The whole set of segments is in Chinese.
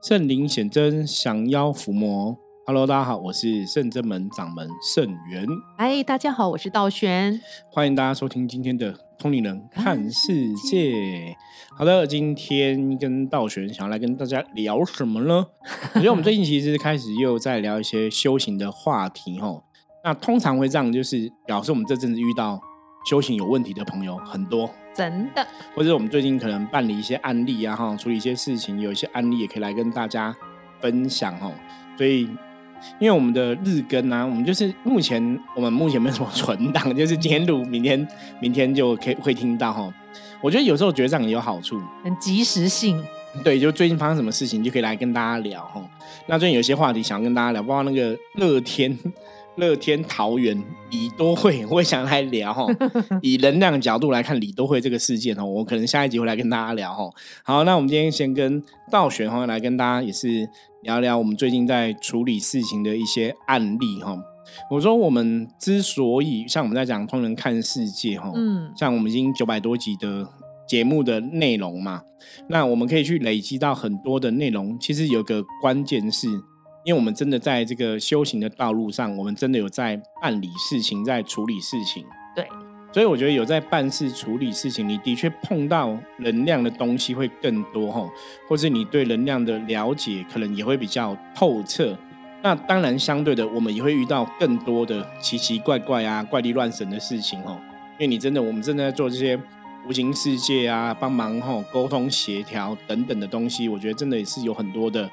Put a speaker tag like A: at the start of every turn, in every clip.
A: 圣灵显真，降妖伏魔。Hello，大家好，我是圣真门掌门圣元。
B: 哎，大家好，我是道玄。
A: 欢迎大家收听今天的通灵人看世界。好的，今天跟道玄想要来跟大家聊什么呢？我觉得我们最近其实开始又在聊一些修行的话题哦。那通常会这样，就是表示我们这阵子遇到修行有问题的朋友很多。
B: 真的，
A: 或者我们最近可能办理一些案例啊，哈，处理一些事情，有一些案例也可以来跟大家分享哦。所以，因为我们的日更啊，我们就是目前我们目前没有什么存档，就是今天录，明天明天就可以会听到哈。我觉得有时候觉得这样也有好处，
B: 很及时性。
A: 对，就最近发生什么事情，就可以来跟大家聊哈。那最近有些话题想要跟大家聊，包括那个乐天。乐天桃园李多惠，我也想来聊哈。以能量角度来看李多惠这个事件哦，我可能下一集会来跟大家聊哈。好，那我们今天先跟道玄哈来跟大家也是聊聊我们最近在处理事情的一些案例哈。我说我们之所以像我们在讲通人看世界哈，嗯，像我们已经九百多集的节目的内容嘛，那我们可以去累积到很多的内容。其实有个关键是。因为我们真的在这个修行的道路上，我们真的有在办理事情，在处理事情。
B: 对，
A: 所以我觉得有在办事、处理事情，你的确碰到能量的东西会更多哈，或是你对能量的了解可能也会比较透彻。那当然，相对的，我们也会遇到更多的奇奇怪怪啊、怪力乱神的事情哦。因为你真的，我们正在做这些无形世界啊，帮忙哈沟通协调等等的东西，我觉得真的也是有很多的。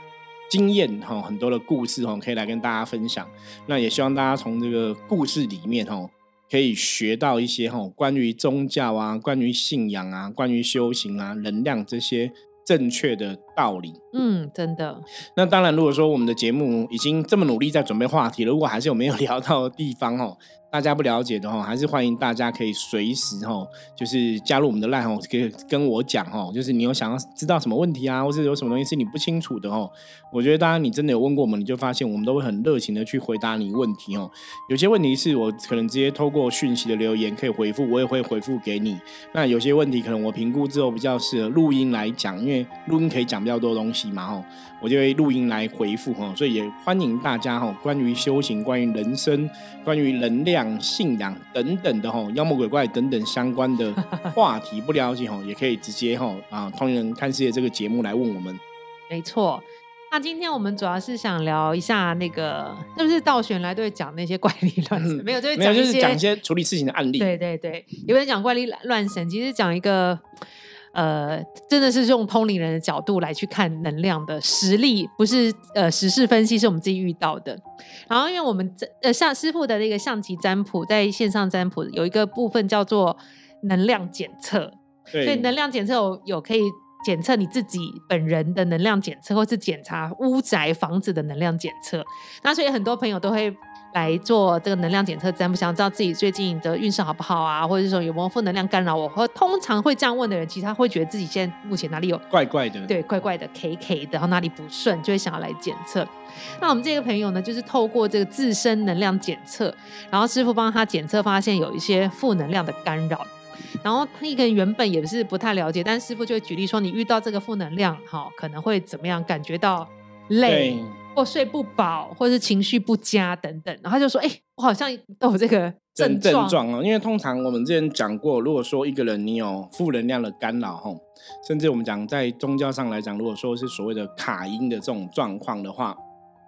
A: 经验哈，很多的故事哈，可以来跟大家分享。那也希望大家从这个故事里面哈，可以学到一些哈，关于宗教啊，关于信仰啊，关于修行啊，能量这些正确的道理。
B: 嗯，真的。
A: 那当然，如果说我们的节目已经这么努力在准备话题了，如果还是有没有 聊到的地方哦。大家不了解的哦，还是欢迎大家可以随时哦，就是加入我们的 line 可以跟我讲哦，就是你有想要知道什么问题啊，或者有什么东西是你不清楚的哦。我觉得，当然你真的有问过我们，你就发现我们都会很热情的去回答你问题哦。有些问题是我可能直接透过讯息的留言可以回复，我也会回复给你。那有些问题可能我评估之后比较适合录音来讲，因为录音可以讲比较多东西嘛哈，我就会录音来回复哈。所以也欢迎大家哈，关于修行、关于人生、关于能量。信仰等等的吼，妖魔鬼怪等等相关的话题不了解吼，也可以直接吼啊，通人看世界这个节目来问我们。
B: 没错，那今天我们主要是想聊一下那个，是不是道玄来对讲那些怪力乱神？没有，就是
A: 讲一些讲一些处理事情的案例。
B: 对对对，有人讲怪力乱神，其实讲一个。呃，真的是用通灵人的角度来去看能量的实力，不是呃时事分析，是我们自己遇到的。然后，因为我们呃像师傅的那个象棋占卜，在线上占卜有一个部分叫做能量检测，所以能量检测有有可以检测你自己本人的能量检测，或是检查屋宅房子的能量检测。那所以很多朋友都会。来做这个能量检测，占卜，想知道自己最近的运势好不好啊，或者是说有没有负能量干扰我？或通常会这样问的人，其实他会觉得自己现在目前哪里有
A: 怪怪的，
B: 对，怪怪的，K K 的，然后哪里不顺，就会想要来检测。那我们这个朋友呢，就是透过这个自身能量检测，然后师傅帮他检测，发现有一些负能量的干扰。然后那个人原本也是不太了解，但师傅就会举例说，你遇到这个负能量，哈，可能会怎么样？感觉到累。或睡不饱，或是情绪不佳等等，然后他就说：“哎，我好像都有这个症
A: 症状哦。因为通常我们之前讲过，如果说一个人你有负能量的干扰，吼，甚至我们讲在宗教上来讲，如果说是所谓的卡音的这种状况的话，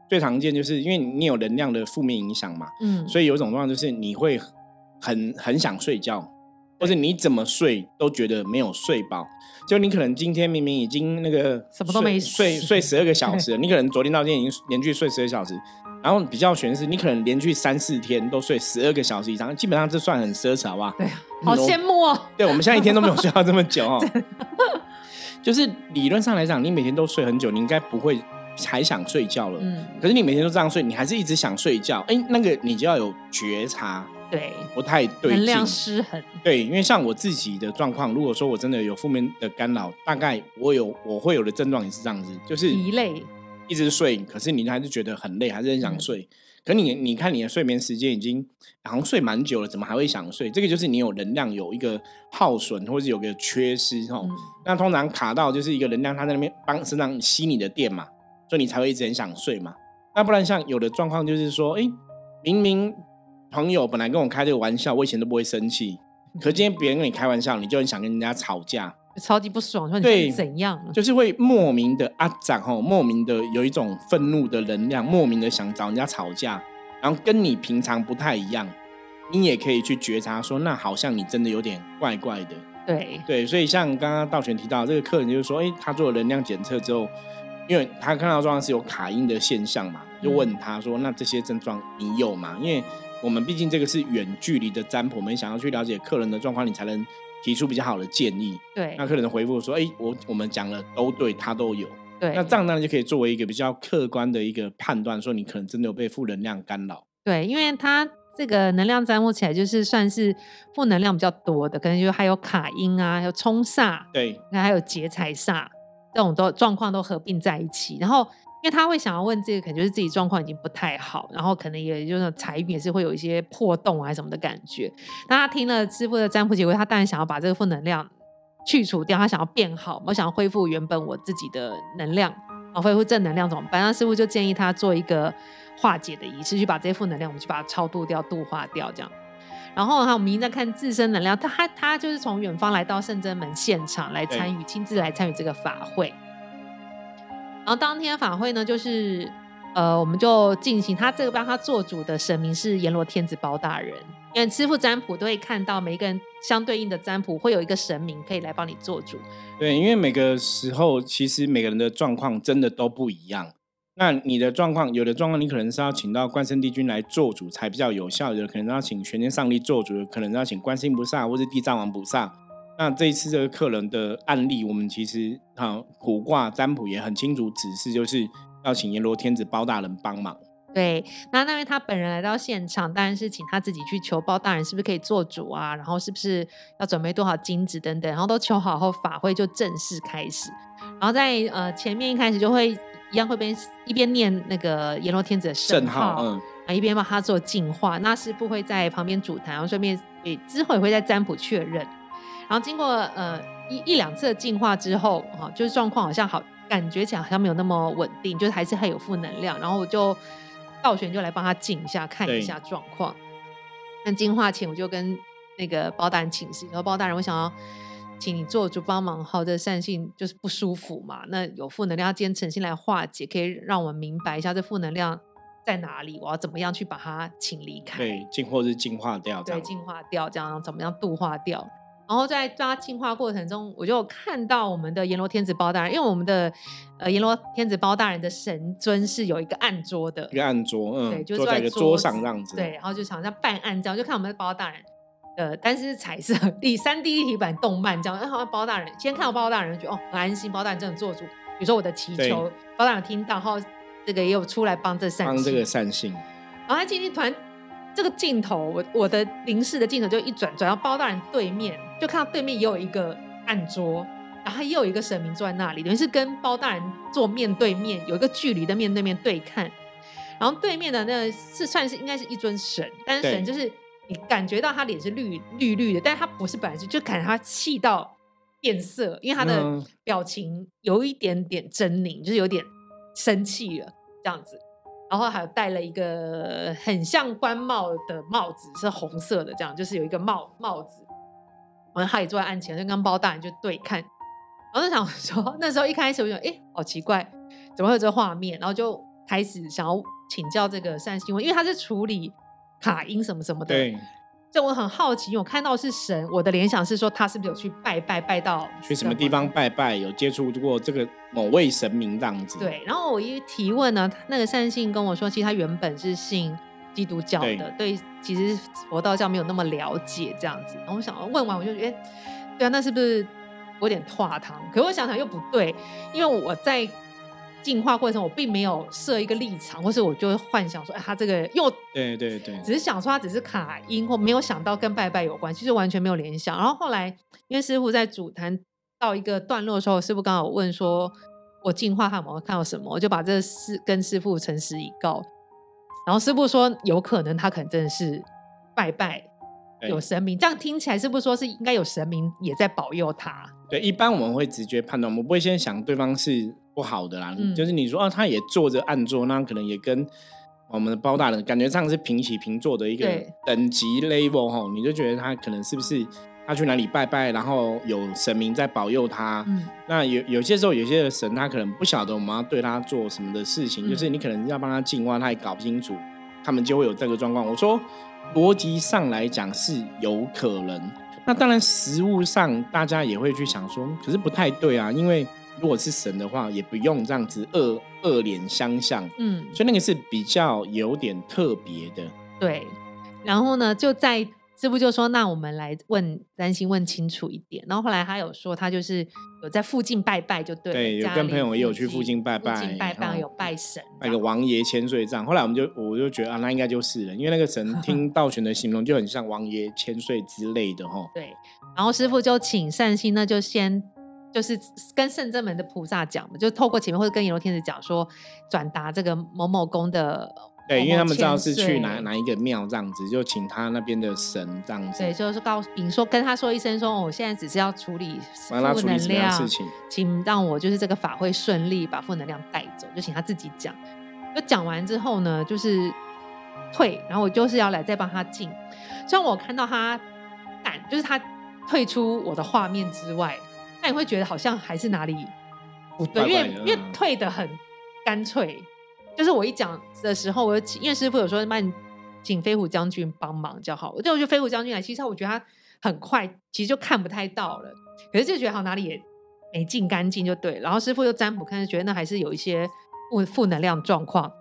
A: 最常见就是因为你有能量的负面影响嘛，嗯，所以有一种状况就是你会很很想睡觉。”或者你怎么睡都觉得没有睡饱，就你可能今天明明已经那个
B: 什么都没
A: 睡睡十二个小时，你可能昨天到今天已经连续睡十二小时，然后比较悬是，你可能连续三四天都睡十二个小时以上，基本上这算很奢侈，好不好？
B: 对啊，好羡慕哦。
A: 对，我们现在一天都没有睡到这么久哦。就是理论上来讲，你每天都睡很久，你应该不会还想睡觉了。嗯。可是你每天都这样睡，你还是一直想睡觉，哎，那个你就要有觉察。
B: 对，
A: 不太对
B: 能量失衡。
A: 对，因为像我自己的状况，如果说我真的有负面的干扰，大概我有我会有的症状也是这样子，就是
B: 疲累，
A: 一直睡，可是你还是觉得很累，还是很想睡。可你你看你的睡眠时间已经好像睡蛮久了，怎么还会想睡？这个就是你有能量有一个耗损，或是有个缺失哈。那通常卡到就是一个能量，它在那边帮身上吸你的电嘛。所以你才会一直很想睡嘛。那不然像有的状况就是说，哎，明明朋友本来跟我开这个玩笑，我以前都不会生气，可今天别人跟你开玩笑，你就很想跟人家吵架，
B: 超级不爽，说你怎样，
A: 就是会莫名的啊长吼，莫名的有一种愤怒的能量，莫名的想找人家吵架，然后跟你平常不太一样，你也可以去觉察说，那好像你真的有点怪怪的。
B: 对。
A: 对，所以像刚刚道玄提到这个客人，就是说，哎，他做了能量检测之后，因为他看到状况是有卡音的现象嘛，就问他说，那这些症状你有吗？因为我们毕竟这个是远距离的占卜，我们想要去了解客人的状况，你才能提出比较好的建议。
B: 对，
A: 那客人的回复说，哎，我我们讲了都对，他都有。
B: 对，
A: 那这样呢就可以作为一个比较客观的一个判断，说你可能真的有被负能量干扰。
B: 对，因为他。这个能量占卜起来就是算是负能量比较多的，可能就还有卡音啊，有冲煞，
A: 对，
B: 那还有劫财煞，这种都状况都合并在一起。然后，因为他会想要问这个，可能就是自己状况已经不太好，然后可能也就是财运也是会有一些破洞啊什么的感觉。那他听了师傅的占卜结果，他当然想要把这个负能量去除掉，他想要变好，我想要恢复原本我自己的能量，啊，恢复正能量怎么办？那师傅就建议他做一个。化解的仪式，去把这些负能量，我们去把它超度掉、度化掉，这样。然后哈，我们一直在看自身能量，他他他就是从远方来到圣真门现场来参与，亲自来参与这个法会。然后当天法会呢，就是呃，我们就进行他这个帮他做主的神明是阎罗天子包大人，因为师傅占卜都会看到每一个人相对应的占卜会有一个神明可以来帮你做主。
A: 对，因为每个时候其实每个人的状况真的都不一样。那你的状况，有的状况你可能是要请到关圣帝君来做主才比较有效，有的可能要请玄天上帝做主，可能要请观世音菩萨或是地藏王菩萨。那这一次这个客人的案例，我们其实啊卜卦占卜也很清楚指示，就是要请阎罗天子包大人帮忙。
B: 对，那那位他本人来到现场，当然是请他自己去求包大人是不是可以做主啊，然后是不是要准备多少金子等等，然后都求好后，法会就正式开始。然后在呃前面一开始就会。一样会边一边念那个阎罗天子的圣号，嗯，啊一边帮他做净化。那师傅会在旁边主坛，然后顺便也之后也会在占卜确认。然后经过呃一一两次的净化之后，哈，就是状况好像好，感觉起来好像没有那么稳定，就是还是还有负能量。然后我就道玄就来帮他静一下，看一下状况。那净化前，我就跟那个包大人请示，然后包大人，我想要。请你做主帮忙，好的善性就是不舒服嘛。那有负能量，今天诚心来化解，可以让我们明白一下这负能量在哪里，我要怎么样去把它请离开，
A: 对，净或是净化掉，
B: 对，净化掉，这样怎么样度化掉。然后在抓进化过程中，我就看到我们的阎罗天子包大人，因为我们的呃阎罗天子包大人的神尊是有一个暗桌的，
A: 一个暗桌，嗯，
B: 对，就
A: 坐在一个桌上这样子，
B: 对，然后就想像办案这样，就看我们的包大人。呃，但是彩色第三 D 体版动漫这样，哎，好像包大人先看到包大人，觉得哦很安心，包大人真的做主。比如说我的祈求，包大人听到，然后这个也有出来帮这善
A: 帮这个善信。
B: 然后他今天团这个镜头，我我的凝视的镜头就一转转到包大人对面，就看到对面也有一个暗桌，然后也有一个神明坐在那里，等于是跟包大人坐面对面，有一个距离的面对面对看。然后对面的那是算是应该是一尊神，但是神就是。你感觉到他脸是绿绿绿的，但是他不是本来就就感觉他气到变色，因为他的表情有一点点狰狞，就是有点生气了这样子。然后还有戴了一个很像官帽的帽子，是红色的，这样就是有一个帽帽子。然后他也坐在案前，就跟包大人就对看。然后就想说，那时候一开始我就哎，好奇怪，怎么会有这画面？然后就开始想要请教这个善心问，因为他是处理。卡音什么什么的，
A: 对，
B: 就我很好奇，我看到是神，我的联想是说他是不是有去拜拜拜到
A: 去什么地方拜拜，有接触过这个某位神明这样子。
B: 对，然后我一提问呢，那个善信跟我说，其实他原本是信基督教的，对，其实佛道教没有那么了解这样子。然后我想问完，我就觉得，对啊，那是不是有点跨堂？可我想想又不对，因为我在。进化过程，我并没有设一个立场，或是我就幻想说，哎，他这个又
A: 对对对，
B: 只是想说他只是卡音，或没有想到跟拜拜有关，其实完全没有联想。然后后来，因为师傅在主坛到一个段落的时候，师傅刚好问说，我进化有没有看到什么，我就把这事跟师傅诚实以告。然后师傅说，有可能他可能真的是拜拜有神明，这样听起来是不是说是应该有神明也在保佑他？
A: 对，一般我们会直觉判断，我们不会先想对方是。不好的啦。
B: 嗯
A: 就是你说啊，他也坐着暗坐，那可能也跟我们的包大人感觉上是平起平坐的一个等级 level 哈，你就觉得他可能是不是他去哪里拜拜，然后有神明在保佑他。
B: 嗯
A: 那有有些时候，有些的神他可能不晓得我们要对他做什么的事情，
B: 嗯
A: 就是你可能要帮他净化，他也搞不清楚，他们就会有这个状况。我说逻辑上来讲是有可能，那当然实物上大家也会去想说，可是不太对啊，因为如果是神的话，也不用这样子恶恶脸相向，
B: 嗯，
A: 所以那个是比较有点特别的。
B: 对。然后呢，就在师傅就说：“那我们来问担心问清楚一点。”然后后来他有说，他就是有在附近拜拜，就对了。
A: 对有跟朋友也有去附近拜拜
B: 附近拜拜
A: 哦
B: 有拜神这
A: 那个，王爷千岁杖，后来我们就我就觉得啊，那应该就是了，因为那个神听道玄的形容就很像王爷千岁之类的哈。
B: 对。然后师傅就请善心那，就先就是跟圣正门的菩萨讲嘛，就透过前面或者跟阎罗天子讲说，转达这个某某宫的
A: 对，
B: 某
A: 因为他们知道是去哪哪一个庙这样子，就请他那边的神这样子，
B: 对，就是告诉你说跟他说一声说，哦我现在只是要处理负能量
A: 事情。
B: 请让我就是这个法会顺利，把负能量带走，就请他自己讲。就讲完之后呢，就是退，然后我就是要来再帮他进。虽然我看到他胆，就是他退出我的画面之外，但你会觉得好像还是哪里不对，因为因为
A: 嗯
B: 退的很干脆。就是我一讲的时候，我因为师傅有说，那你请飞虎将军帮忙就好。我就觉得飞虎将军来，其实我觉得他很快，其实就看不太到了。可是就觉得好像哪里也没净干净就对。然后师傅又占卜看，就觉得那还是有一些负负能量状况。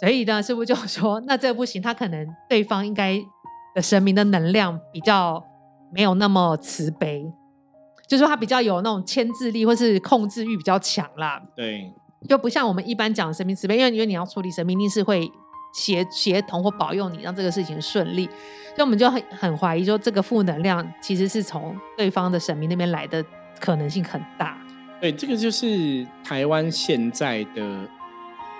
B: 所以呢，师傅就说，那这不行，他可能对方应该的神明的能量比较没有那么慈悲，就是说他比较有那种牵制力或是控制欲比较强啦。
A: 对，
B: 就不像我们一般讲神明慈悲，因为因为你要处理神明，一定是会协协同或保佑你，让这个事情顺利。所以我们就很很怀疑说，这个负能量其实是从对方的神明那边来的可能性很大。
A: 对，这个就是台湾现在的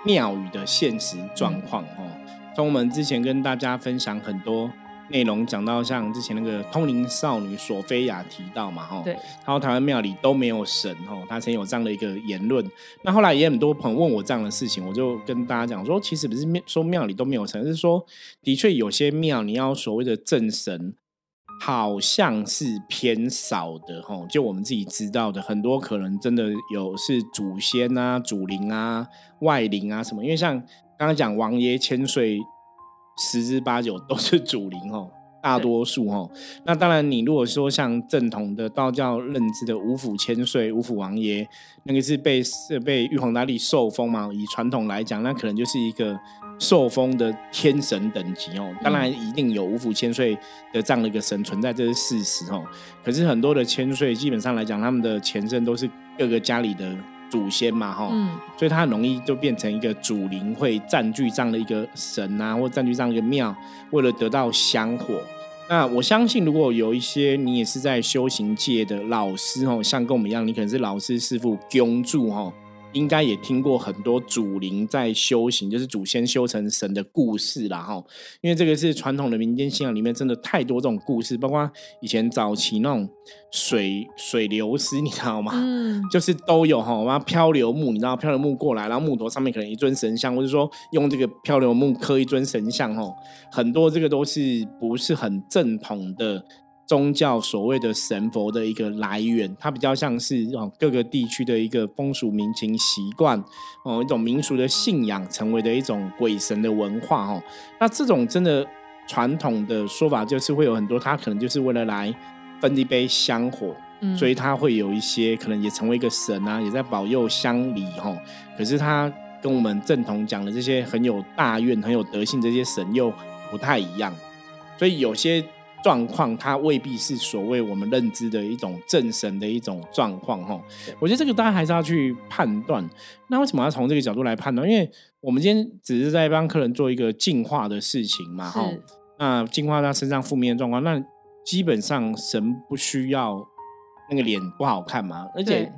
A: 庙宇的现实状况哦。从我们之前跟大家分享很多内容，讲到像之前那个通灵少女索菲亚提到嘛，哈，
B: 对，
A: 然后台湾庙里都没有神吼，他曾有这样的一个言论。那后来也很多朋友问我这样的事情，我就跟大家讲说，其实不是庙说庙里都没有神，是说的确有些庙你要所谓的正神，好像是偏少的哈。就我们自己知道的，很多可能真的有是祖先啊、祖灵啊、外灵啊什么。因为像刚刚讲王爷千岁，十之八九都是主灵哦。大多数哦，那当然，你如果说像正统的道教认知的五府千岁、五府王爷，那个是被是被玉皇大帝受封嘛？以传统来讲，那可能就是一个受封的天神等级哦。当然，一定有五府千岁的这样的一个神存在，这是事实哦。可是很多的千岁，基本上来讲，他们的前身都是各个家里的祖先嘛，哈、
B: 嗯，
A: 所以它很容易就变成一个主灵会占据这样的一个神啊，或占据这样一个庙，为了得到香火。那我相信，如果有一些你也是在修行界的老师哦，像跟我们一样，你可能是老师师傅供住哦，应该也听过很多祖灵在修行，就是祖先修成神的故事啦哈。因为这个是传统的民间信仰里面真的太多这种故事，包括以前早期那种水 水流失，你知道吗？
B: 嗯，
A: 就是都有哈，我们漂流木，你知道漂流木过来，然后木头上面可能一尊神像，或者说用这个漂流木刻一尊神像哈，很多这个都是不是很正统的宗教所谓的神佛的一个来源，它比较像是哦各个地区的一个风俗民情习惯哦一种民俗的信仰，成为的一种鬼神的文化哦。那这种真的传统的说法就是会有很多，它可能就是为了来分一杯香火。
B: 嗯
A: 所以他会有一些可能也成为一个神啊，也在保佑乡里哦。可是他跟我们正统讲的这些很有大愿、很有德性这些神又不太一样，所以有些状况它未必是所谓我们认知的一种正神的一种状况哈。我觉得这个大家还是要去判断。那为什么要从这个角度来判断？因为我们今天只是在帮客人做一个净化的事情嘛哈。那净化他身上负面的状况，那基本上神不需要那个脸不好看嘛，而且
B: 对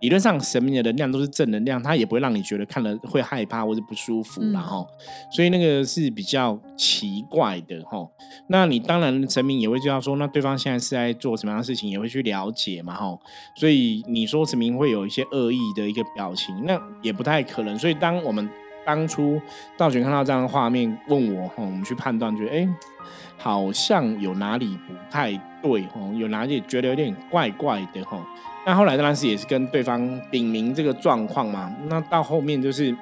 A: 理论上神明的能量都是正能量，它也不会让你觉得看了会害怕或者不舒服，然后，所以那个是比较奇怪的哈。那你当然神明也会知道说，那对方现在是在做什么样的事情，也会去了解嘛哈。所以你说神明会有一些恶意的一个表情，那也不太可能。所以当我们当初道玄看到这样的画面，问我哈，我们去判断，觉得哎，好像有哪里不太对哈，有哪里觉得有点怪怪的哈。那后来当然是也是跟对方禀明这个状况嘛。那到后面就是，因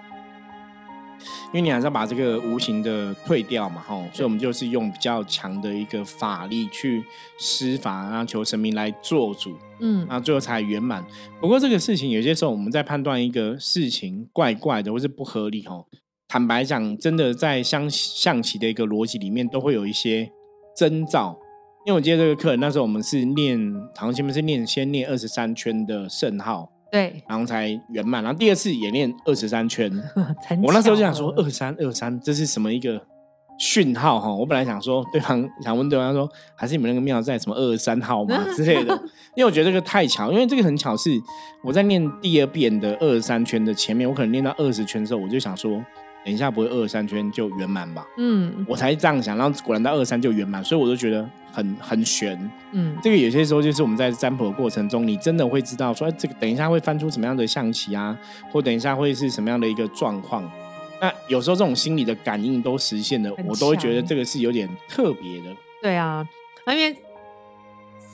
A: 为你还是要把这个无形的退掉嘛，吼，所以我们就是用比较强的一个法力去施法，然后求神明来做主，嗯，那最后才圆满。不过这个事情有些时候我们在判断一个事情怪怪的或是不合理，吼，坦白讲，真的在象象棋的一个逻辑里面都会有一些征兆。因为我记得这个课，那时候我们是念，好像前面是念先念二十三圈的圣号，
B: 对，
A: 然后才圆满。然后第二次也念二十三圈，我那时候就想说二三二三，这是什么一个讯号哈？我本来想说对方想问对方说，还是你们那个庙在什么二三号吗 之类的？因为我觉得这个太巧，因为这个很巧是我在念第二遍的二十三圈的前面，我可能念到二十圈的时候，我就想说。等一下不会二三圈就圆满吧？嗯，我才这样想，然后果然到二三就圆满，所以我就觉得很很悬。嗯，这个有些时候就是我们在占卜的过程中，你真的会知道说，哎这个等一下会翻出什么样的象棋啊，或等一下会是什么样的一个状况。那有时候这种心理的感应都实现了，我都会觉得这个是有点特别的。
B: 对啊，因为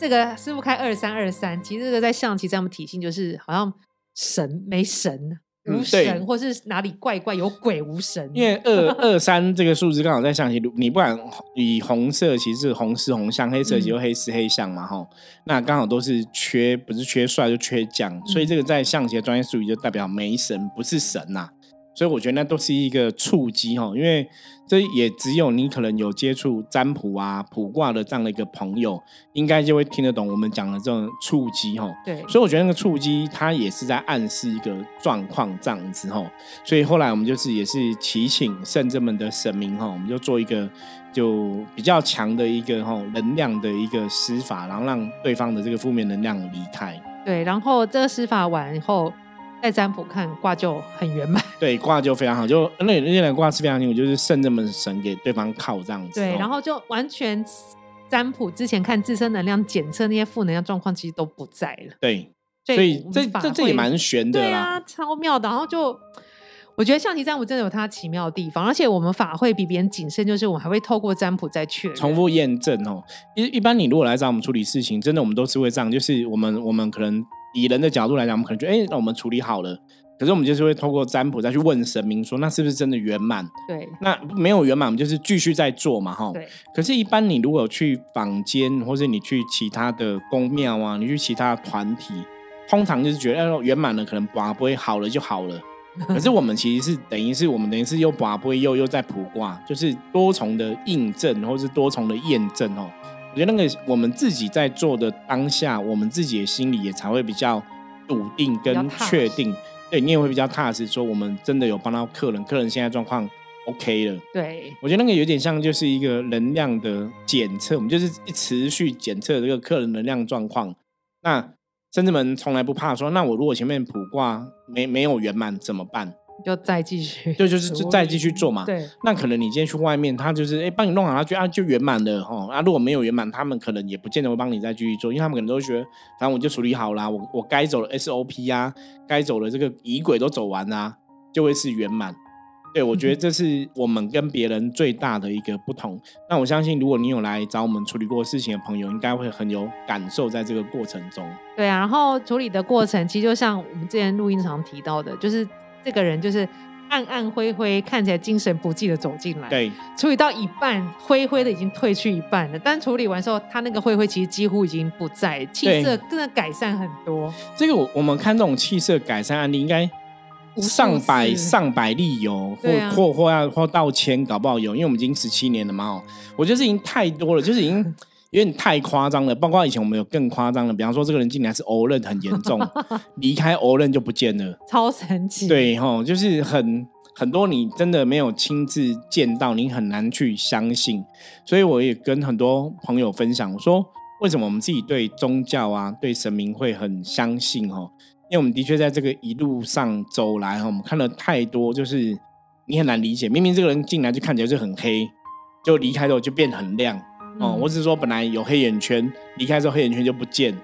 B: 这个师傅开二三二三，其实这个在象棋这样的体系就是好像神没神。无神，或是哪里怪怪有鬼无神？
A: 因为二二三这个数字刚好在象棋，你不管以红色其实是红狮红象，黑色就黑狮黑象嘛，哈，那刚好都是缺，不是缺帅就缺将，所以这个在象棋的专业术语就代表没神，不是神呐。所以我觉得那都是一个触机哈，因为这也只有你可能有接触占卜啊、卜卦的这样的一个朋友，应该就会听得懂我们讲的这种触机哈。
B: 对，
A: 所以我觉得那个触机它也是在暗示一个状况这样子哈。所以后来我们就是也是祈请圣者们的神明哈，我们就做一个就比较强的一个哈能量的一个施法，然后让对方的这个负面能量离开。
B: 对，然后这个施法完以后。在占卜看卦就很圆满，
A: 对卦就非常好，就那那两卦是非常清楚，就是圣这么神给对方靠这样子。
B: 对，然后就完全占卜之前看自身能量检测那些负能量状况，其实都不在了。
A: 对，所以这这这也蛮玄的
B: 啦，超妙的。然后就我觉得象棋占卜真的有它奇妙的地方，而且我们法会比别人谨慎，就是我们还会透过占卜再确认、
A: 重复验证哦。一一般你如果来找我们处理事情，真的我们都是会这样，就是我们我们可能。以人的角度来讲，我们可能觉得，哎，那我们处理好了。可是我们就是会透过占卜再去问神明，说那是不是真的圆满？
B: 对。
A: 那没有圆满，我们就是继续在做嘛，哈。
B: 对。
A: 可是，一般你如果去坊间，或是你去其他的宫庙啊，你去其他团体，通常就是觉得，哎，圆满了，可能卜不会好了就好了。可是我们其实是等于是我们等于是又卜不会又又在卜卦，就是多重的印证，或是多重的验证哦。我觉得那个我们自己在做的当下，我们自己的心里也才会比较笃定跟确定，对你也会比较踏实，说我们真的有帮到客人，客人现在状况 OK 了。
B: 对，
A: 我觉得那个有点像就是一个能量的检测，我们就是持续检测这个客人能量状况。那甚至们从来不怕说，那我如果前面卜卦没没有圆满怎么办？
B: 就再继续，
A: 对，就是就再继续做嘛。
B: 对，
A: 那可能你今天去外面，他就是哎帮你弄好，他觉得啊就圆满了哈。啊，如果没有圆满，他们可能也不见得会帮你再继续做，因为他们可能都觉得，反正我就处理好啦，我我该走的 SOP 呀，该走的这个仪轨都走完啦，就会是圆满。对，我觉得这是我们跟别人最大的一个不同。那我相信，如果你有来找我们处理过事情的朋友，应该会很有感受在这个过程中。
B: 对啊，然后处理的过程，其实就像我们之前录音常提到的，就是。这个人就是暗暗灰灰，看起来精神不济的走进来。
A: 对，
B: 处理到一半，灰灰的已经退去一半了。但处理完之后，他那个灰灰其实几乎已经不在，气色真的改善很多。
A: 这个我我们看这种气色改善案例，应该上百上百例有，或或或要或到千，搞不好有，因为我们已经十七年了嘛。哦，我觉得这已经太多了，就是已经。有点太夸张了，包括以前我们有更夸张的，比方说这个人进来是欧认很严重，离开欧认就不见了，
B: 超神奇。
A: 对哈，就是很很多你真的没有亲自见到，你很难去相信。所以我也跟很多朋友分享，我说为什么我们自己对宗教啊、对神明会很相信哈？因为我们的确在这个一路上走来哈，我们看了太多，就是你很难理解，明明这个人进来就看起来就很黑，就离开之后就变很亮哦。
B: 嗯
A: 我只是说本来有黑眼圈，离开之后黑眼圈就不见。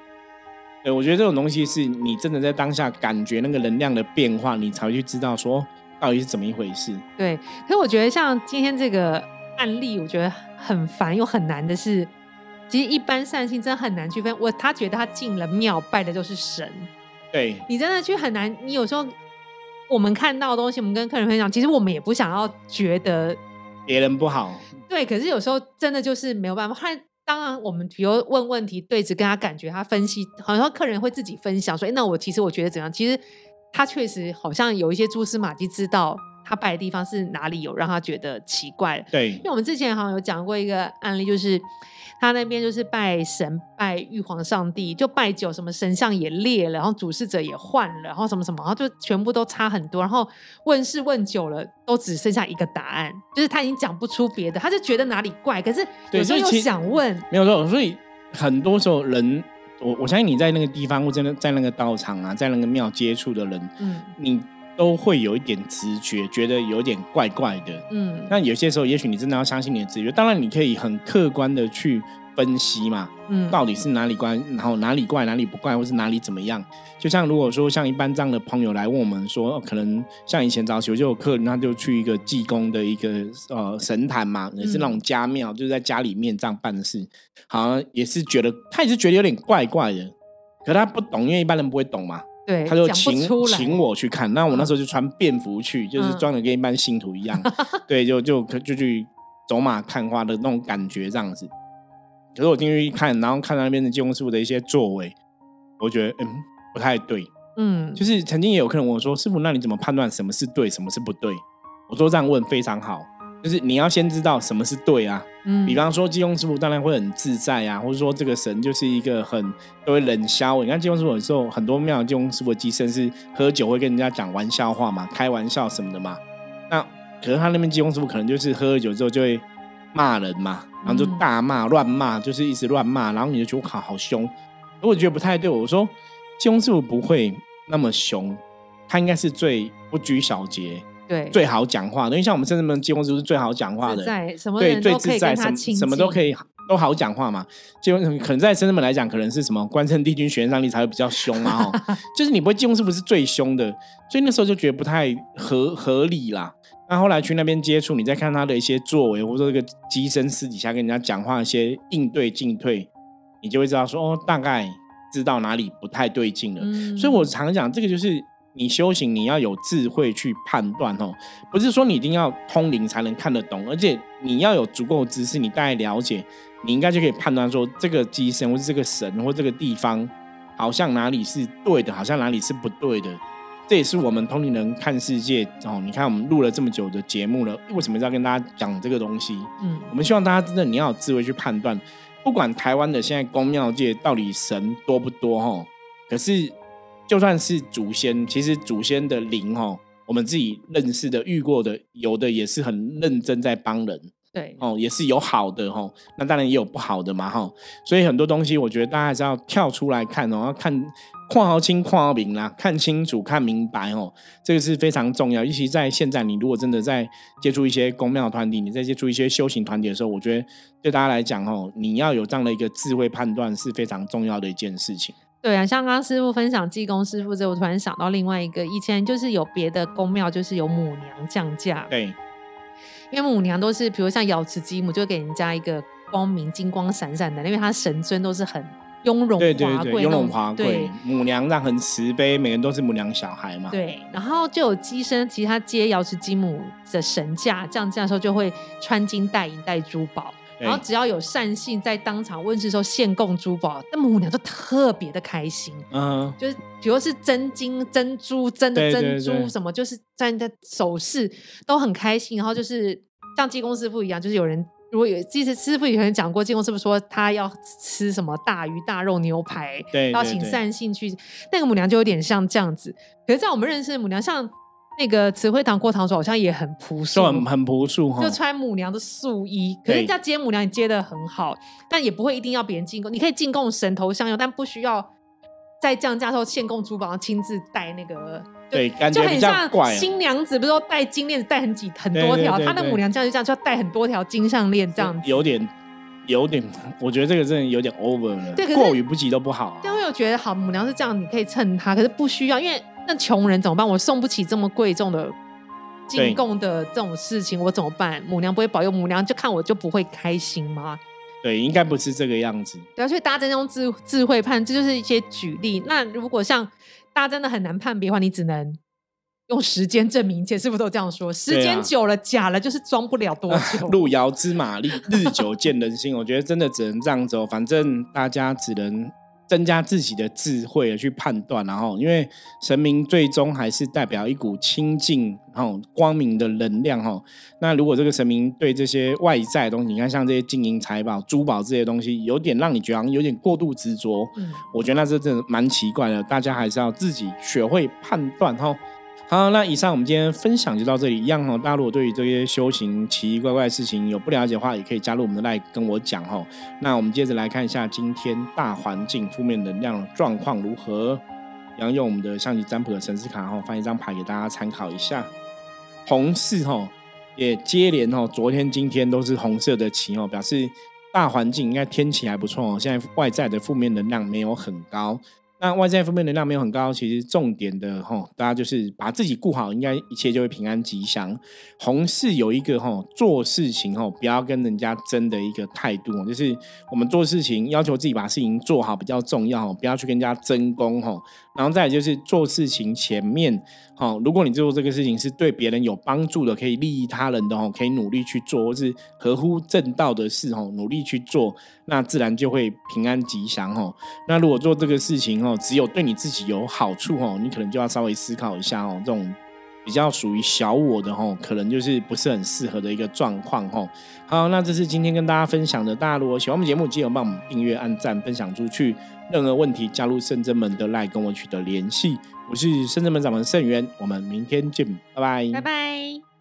A: 对，我觉得这种东西是你真的在当下感觉那个能量的变化，你才会去知道说到底是怎么一回事。
B: 对，可是我觉得像今天这个案例，我觉得很烦又很难的是，其实一般善心真的很难区分。我他觉得他进了庙拜的就是神，
A: 对，
B: 你真的去很难。你有时候我们看到的东西，我们跟客人分享，其实我们也不想要觉得
A: 别人不好，
B: 对，可是有时候真的就是没有办法。后来当然，我们比如问问题，对着跟他感觉，他分析，好像客人会自己分享说：“哎，那我其实我觉得怎样？”其实他确实好像有一些蛛丝马迹，知道他拜的地方是哪里有让他觉得奇怪。
A: 对
B: 因为我们之前好像有讲过一个案例，就是他那边就是拜神、拜玉皇上帝，就拜久，什么神像也裂了，然后主事者也换了，然后什么什么，然后就全部都差很多。然后问事问久了，都只剩下一个答案，就是他已经讲不出别的，他就觉得哪里怪，可是有时候又
A: 对所以
B: 想问，
A: 没有错。所以很多时候人，我我相信你在那个地方或真的在那个道场啊，在那个庙接触的人，
B: 嗯
A: 你都会有一点直觉，觉得有点怪怪的。
B: 嗯
A: 那有些时候，也许你真的要相信你的直觉。当然，你可以很客观的去分析嘛，
B: 嗯，
A: 到底是哪里怪，然后哪里怪，哪里不怪，或是哪里怎么样。就像如果说像一般这样的朋友来问我们说，哦可能像以前早期我就有客人，他就去一个济公的一个呃神坛嘛，也是那种家庙，就是在家里面这样办的事，好像也是觉得他也是觉得有点怪怪的，可他不懂，因为一般人不会懂嘛，
B: 对，
A: 他就请，请我去看。那我那时候就穿便服去，就是
B: 嗯
A: 装的跟一般信徒一样，对，就就就去走马看花的那种感觉这样子。可是我进去一看，然后看到那边的济公师傅的一些作为，我觉得嗯不太对。
B: 嗯，
A: 就是曾经也有客人问我说：“师傅，那你怎么判断什么是对，什么是不对？”我说这样问非常好，就是你要先知道什么是对啊。
B: 嗯
A: 比方说，济公师傅当然会很自在啊，或者说这个神就是一个很都会冷笑。你看济公师傅有时候很多庙的济公师傅的机身是喝酒会跟人家讲玩笑话嘛，开玩笑什么的嘛。那可是他那边济公师傅可能就是喝了酒之后就会骂人嘛，然后就
B: 嗯
A: 大骂、乱骂，就是一直乱骂，然后你就觉得靠好凶。我觉得不太对，我说济公师傅不会那么凶，他应该是最不拘小节、
B: 对
A: 最好讲话的。因为像我们深圳门济公师傅是最好讲话的，
B: 自在，什么
A: 对，最自在，什么什么都可以，都好讲话嘛。就可能在深圳门来讲，可能是什么关圣帝君玄上帝才会比较凶啊，哦，就是你不会济公师傅是最凶的，所以那时候就觉得不太合合理啦。那后来去那边接触，你再看他的一些作为，或者说这个机身私底下跟人家讲话一些应对进退，你就会知道说哦，大概知道哪里不太对劲了。
B: 嗯
A: 所以我常讲，这个就是你修行，你要有智慧去判断哦，不是说你一定要通灵才能看得懂，而且你要有足够的知识，你大概了解，你应该就可以判断说这个机身或是这个神或这个地方，好像哪里是对的，好像哪里是不对的。这也是我们通灵人看世界哦。你看，我们录了这么久的节目了，为什么要跟大家讲这个东西？
B: 嗯
A: 我们希望大家真的你要有智慧去判断，不管台湾的现在宫庙界到底神多不多哈，可是就算是祖先，其实祖先的灵哈，我们自己认识的、遇过的，有的也是很认真在帮人
B: 对，
A: 哦，也是有好的哈，那当然也有不好的嘛哈，所以很多东西我觉得大家还是要跳出来看哦，要看括好清、括好明啦，看清楚、看明白哦，这个是非常重要。尤其在现在，你如果真的在接触一些公庙团体，你在接触一些修行团体的时候，我觉得对大家来讲哦，你要有这样的一个智慧判断是非常重要的一件事情。
B: 对啊，像刚刚师傅分享济公师傅这，我突然想到另外一个，以前就是有别的宫庙，就是有母娘降价，
A: 对
B: 因为母娘都是比如像瑶池金母，就会给人家一个光明金光闪闪的，因为她神尊都是很雍容
A: 对对对，
B: 华贵，
A: 雍容华贵
B: 对，
A: 母娘让很慈悲，每个人都是母娘小孩嘛。
B: 对，然后就有机身，其实他接瑶池金母的神驾降价的时候，就会穿金戴银戴珠宝，
A: 对
B: 然后只要有善信在当场问世的时候献供珠宝，那母娘就特别的开心。
A: 嗯，
B: 就是比如是真金、珍珠、真的珍珠
A: 对
B: 什么，就是在你的首饰都很开心。然后就是像济公师傅一样，就是有人如果有，其实师傅以前讲过，济公师傅说他要吃什么大鱼大肉牛排，要请善信去，那个母娘就有点像这样子。可是，在我们认识的母娘，像那个慈惠堂过堂主，好像也很朴素
A: 就。很很朴素哈
B: 就。穿母娘的素衣，可是
A: 人
B: 家接母娘，也接的很好，但也不会一定要别人进贡，你可以进贡神头香油，但不需要在降价时候献供珠宝，亲自戴那个，
A: 对，感
B: 就很像。新娘子，不是都戴金链子戴很几很多条，她的母娘这样就这样，就要戴很多条金项链这样子。
A: 有点，有点，我觉得这个真的有点 over 了，过于不及都不好啊、
B: 这样会有觉得好，母娘是这样，你可以蹭她，可是不需要，因为那穷人怎么办？我送不起这么贵重的进贡的这种事情，我怎么办？母娘不会保佑，母娘就看我就不会开心吗？
A: 对，应该不是这个样子。
B: 对啊，所以大家真的用智智慧判，这就是一些举例。那如果像大家真的很难判别的话，你只能用时间证明一切。师傅都这样说，时间久了假了，就是装不了多久。
A: 路遥知马力，日久见人心。我觉得真的只能这样走，反正大家只能增加自己的智慧去判断，然后因为神明最终还是代表一股清净、然后光明的能量哈。那如果这个神明对这些外在的东西，你看像这些金银财宝、珠宝这些东西，有点让你觉得有点过度执着，
B: 嗯，
A: 我觉得那是真的蛮奇怪的，大家还是要自己学会判断哈。好，那以上我们今天分享就到这里。一样哦，大家如果对于这些修行奇奇怪怪的事情有不了解的话，也可以加入我们的 line 跟我讲哈。那我们接着来看一下今天大环境负面能量状况如何。然后用我们的象棋占卜的神思卡哈，翻一张牌给大家参考一下。红四哈也接连哦，昨天今天都是红色的旗哦，表示大环境应该天气还不错哦。现在外在的负面能量没有很高。那外在负面能量没有很高，其实重点的哈，大家就是把自己顾好，应该一切就会平安吉祥。红事有一个哈做事情哈不要跟人家争的一个态度，就是我们做事情要求自己把事情做好比较重要，不要去跟人家争功哈。然后再就是做事情前面哈，如果你做这个事情是对别人有帮助的，可以利益他人的哈，可以努力去做，或是合乎正道的事哈，努力去做，那自然就会平安吉祥哈。那如果做这个事情哦，只有对你自己有好处哦，你可能就要稍微思考一下哦，这种比较属于小我的哦，可能就是不是很适合的一个状况哦。好，那这是今天跟大家分享的，大家如果喜欢我们节目，记得帮我们订阅、按赞、分享出去。任何问题加入圣真门的赖跟我取得联系。我是圣真门掌门圣元，我们明天见，拜拜，
B: 拜拜。